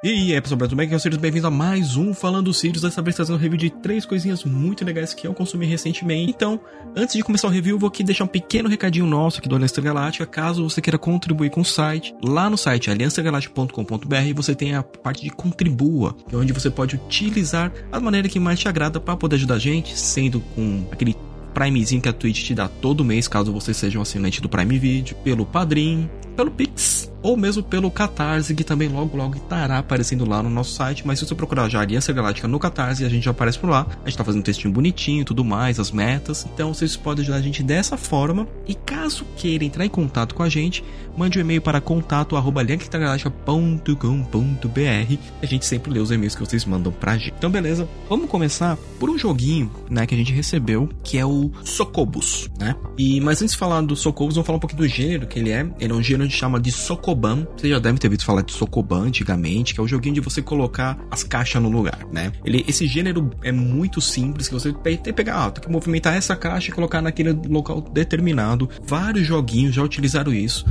E aí, é pessoal, tudo bem? Aqui é o Sirius, bem-vindo a mais um Falando Sirius, dessa vez trazendo um review de três coisinhas muito legais que eu consumi recentemente. Então, antes de começar o review, vou aqui deixar um pequeno recadinho nosso aqui do Aliança Galáctica, caso você queira contribuir com o site. Lá no site aliançagaláctica.com.br você tem a parte de contribua, é onde você pode utilizar a maneira que mais te agrada para poder ajudar a gente, sendo com aquele Primezinho que a Twitch te dá todo mês, caso você seja um assinante do Prime Video, pelo Padrim, pelo Pix ou mesmo pelo Catarse, que também logo logo estará aparecendo lá no nosso site. Mas se você procurar já Aliança Galáctica no Catarse, a gente já aparece por lá. A gente tá fazendo um textinho bonitinho e tudo mais, as metas. Então vocês podem ajudar a gente dessa forma. E caso queira entrar em contato com a gente, mande um e-mail para contato@aliançagaláctica.com.br. A gente sempre lê os e-mails que vocês mandam pra gente. Então beleza, vamos começar por um joguinho, né, que a gente recebeu, que é o Socobos, né? E mas antes de falar do Socobos, vamos falar um pouquinho do gênero que ele é. Ele é um gênero gente chama de Sokoban. Você já deve ter ouvido falar de Sokoban antigamente, que é o joguinho de você colocar as caixas no lugar, né? Ele, esse gênero é muito simples, que você tem que pegar, ah, tem que movimentar essa caixa e colocar naquele local determinado. Vários joguinhos já utilizaram isso.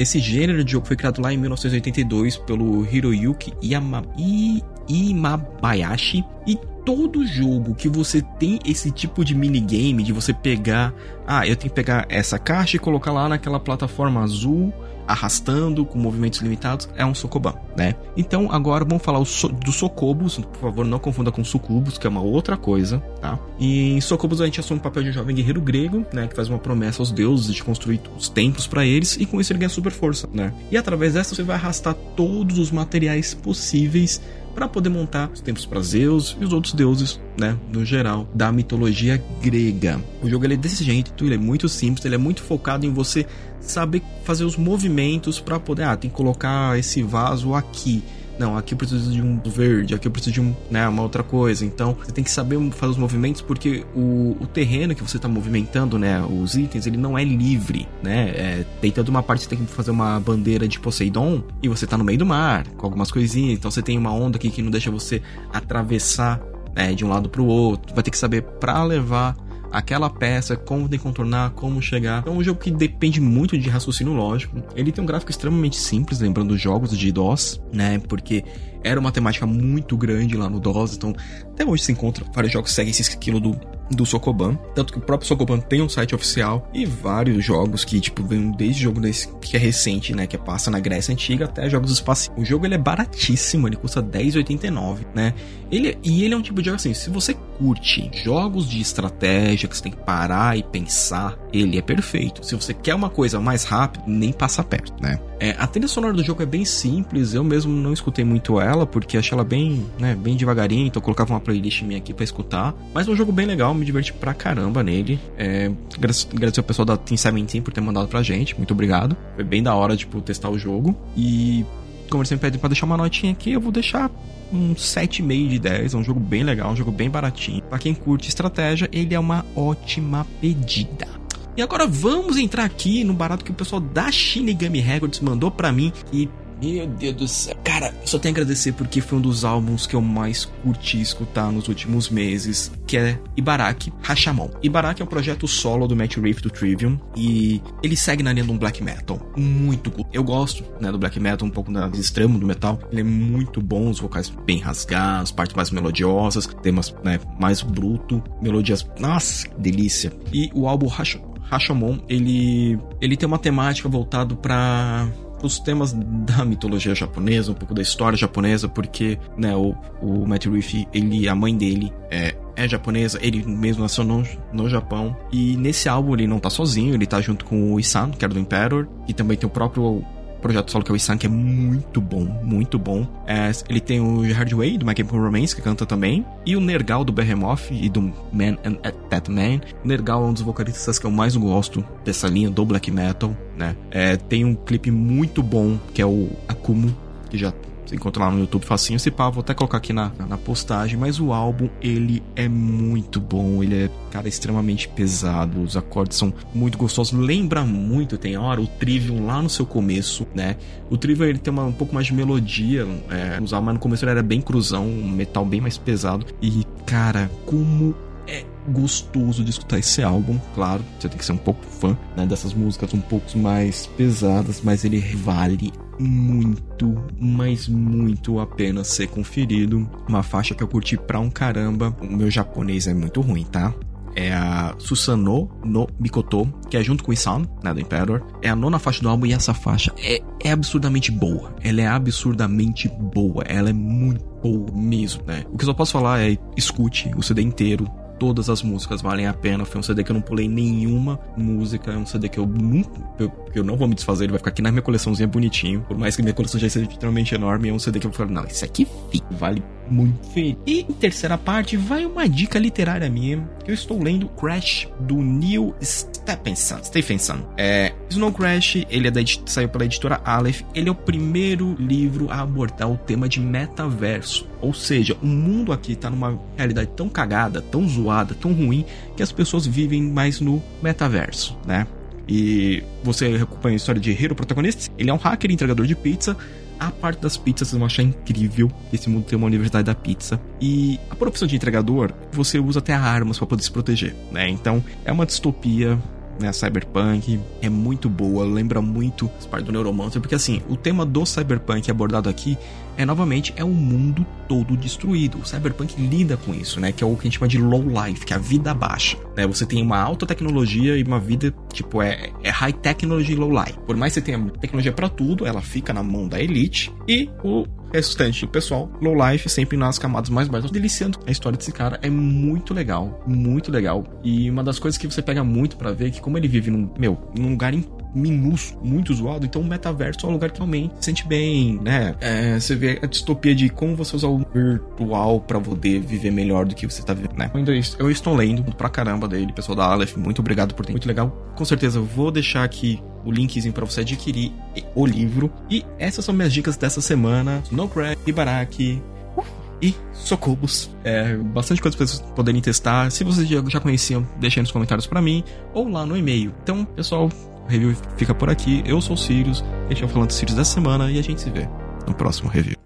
Esse gênero de jogo foi criado lá em 1982 pelo Hiroyuki Yama... I... Imabayashi. E todo jogo que você tem esse tipo de minigame de você pegar, ah, eu tenho que pegar essa caixa e colocar lá naquela plataforma azul arrastando com movimentos limitados, é um Sokoban, né? Então agora vamos falar dos Sokobos, por favor não confunda com Sucubos, que é uma outra coisa, tá? E em Sokobos a gente assume o papel de um jovem guerreiro grego, né? Que faz uma promessa aos deuses de construir os templos para eles e com isso ele ganha super força, né? E através dessa você vai arrastar todos os materiais possíveis para poder montar os templos para Zeus e os outros deuses, né, no geral, da mitologia grega. O jogo ele é desse jeito, ele é muito simples, ele é muito focado em você saber fazer os movimentos para poder, ah, tem que colocar esse vaso aqui. Não, aqui eu preciso de um verde, aqui eu preciso de um, né, uma outra coisa. Então, você tem que saber fazer os movimentos porque o, o terreno que você está movimentando, né, os itens, ele não é livre, né? É, tem toda uma parte que você tem que fazer uma bandeira de Poseidon e você está no meio do mar, com algumas coisinhas. Então, você tem uma onda aqui que não deixa você atravessar né, de um lado para o outro. Vai ter que saber para levar aquela peça, como tem que contornar, como chegar. É um jogo que depende muito de raciocínio lógico. Ele tem um gráfico extremamente simples, lembrando os jogos de DOS, né? Porque era uma temática muito grande lá no DOS, então até hoje se encontra vários jogos que seguem esse estilo do, do Sokoban. Tanto que o próprio Sokoban tem um site oficial e vários jogos que, tipo, vem desde jogo desse, que é recente, né? Que passa na Grécia Antiga até jogos espaciais. O jogo ele é baratíssimo, ele custa R$10,89, né? Ele, e ele é um tipo de jogo assim, se você curte jogos de estratégia que você tem que parar e pensar, ele é perfeito. Se você quer uma coisa mais rápida, nem passa perto, né? É, a trilha sonora do jogo é bem simples, eu mesmo não escutei muito ela, porque achei ela bem, né, bem devagarinho, então eu colocava uma playlist minha aqui para escutar. Mas é um jogo bem legal, me diverti pra caramba nele. É, agradecer ao pessoal da Team 17 por ter mandado pra gente, muito obrigado. Foi bem da hora, tipo, testar o jogo. E como eles sempre pedem pra deixar uma notinha aqui, eu vou deixar um 7,5 de 10. É um jogo bem legal, um jogo bem baratinho. Para quem curte estratégia, ele é uma ótima pedida. E agora vamos entrar aqui no barato que o pessoal da Shinigami Records mandou para mim e meu Deus do céu. Cara, só tenho a agradecer porque foi um dos álbuns que eu mais curti escutar nos últimos meses, que é Ibaraki Hashimon. Ibaraki é um projeto solo do Matt Reef do Trivium e ele segue na linha de um black metal muito cool. Eu gosto, né, do black metal, um pouco do extremo do metal. Ele é muito bom, os vocais bem rasgados, partes mais melodiosas, temas, né, mais bruto, melodias, nossa, delícia. E o álbum Rashomon, ele, ele tem uma temática voltado para os temas da mitologia japonesa, um pouco da história japonesa, porque né, o, o Matt Reef, ele, a mãe dele é, é japonesa, ele mesmo nasceu no, no Japão. E nesse álbum ele não tá sozinho, ele tá junto com o Isan, que era do Emperor, e também tem o próprio projeto solo que é o Isan, que é muito bom, muito bom. É, ele tem o Gerard Way, do My Chemical Romance, que canta também, e o Nergal, do Behemoth e do Man and That Man. O Nergal é um dos vocalistas que eu mais gosto dessa linha do black metal, né? É, tem um clipe muito bom, que é o Akumu, que já você encontra lá no YouTube facinho. Se pá, vou até colocar aqui na, na postagem. Mas o álbum, ele é muito bom. Ele é, cara, extremamente pesado. Os acordes são muito gostosos. Lembra muito, tem hora, o Trivium lá no seu começo, né? O Trivium, ele tem uma, um pouco mais de melodia. É, mas no começo ele era bem cruzão. Um metal bem mais pesado. E, cara, como gostoso de escutar esse álbum, claro, você tem que ser um pouco fã né, dessas músicas um pouco mais pesadas, mas ele vale muito, mas muito a pena ser conferido. Uma faixa que eu curti pra um caramba. O meu japonês é muito ruim, tá? é a Susano no Mikoto, que é junto com o Isan, né, do Emperor. É a nona faixa do álbum e essa faixa é, é absurdamente boa. Ela é absurdamente boa. Ela é muito boa mesmo, né? O que eu só posso falar é escute o CD inteiro, todas as músicas valem a pena. Foi um CD que eu não pulei nenhuma música. É um CD que eu nunca. Eu, eu não vou me desfazer, ele vai ficar aqui na minha coleçãozinha bonitinho. Por mais que minha coleção já seja extremamente enorme, é um CD que eu falo, não, esse aqui vale muito feio. E terceira parte, vai uma dica literária minha, que eu estou lendo Crash do Neil Stephenson. Stephenson. É, Snow Crash, ele é da, saiu pela editora Aleph. Ele é o primeiro livro a abordar o tema de metaverso. Ou seja, o mundo aqui está numa realidade tão cagada, tão zoada, tão ruim, que as pessoas vivem mais no metaverso, né? E você acompanha a história de Hero, protagonista. Ele é um hacker entregador de pizza a parte das pizzas vocês vão achar incrível esse mundo tem uma universidade da pizza. E a profissão de entregador, você usa até armas para poder se proteger, né? Então é uma distopia né, Cyberpunk, é muito boa, lembra muito as partes do Neuromancer, porque assim, o tema do Cyberpunk abordado aqui é novamente é o mundo todo destruído. O Cyberpunk lida com isso, né, que é o que a gente chama de low life, que é a vida baixa, né? Você tem uma alta tecnologia e uma vida tipo é, é high technology low life. Por mais que você tenha tecnologia para tudo, ela fica na mão da elite e o restante do pessoal, low life, sempre nas camadas mais baixas, deliciando. A história desse cara é muito legal, muito legal. E uma das coisas que você pega muito para ver é que como ele vive num, meu, num lugar minúsculo, muito zoado. Então o metaverso é um lugar que realmente se sente bem, né? É, você vê a distopia de como você usar o virtual para poder viver melhor do que você tá vivendo, né? Ainda eu estou lendo pra caramba dele, pessoal da Aleph, muito obrigado por ter, muito legal. Com certeza vou deixar aqui o linkzinho para você adquirir o livro. E essas são minhas dicas dessa semana. Snowcrack, Ibaraki, e Socobos. É, bastante coisa para vocês poderem testar. Se vocês já conheciam, deixem nos comentários para mim ou lá no e-mail. Então, pessoal, review fica por aqui. Eu sou o Sirius, este é o Falando Sirius dessa semana e a gente se vê no próximo review.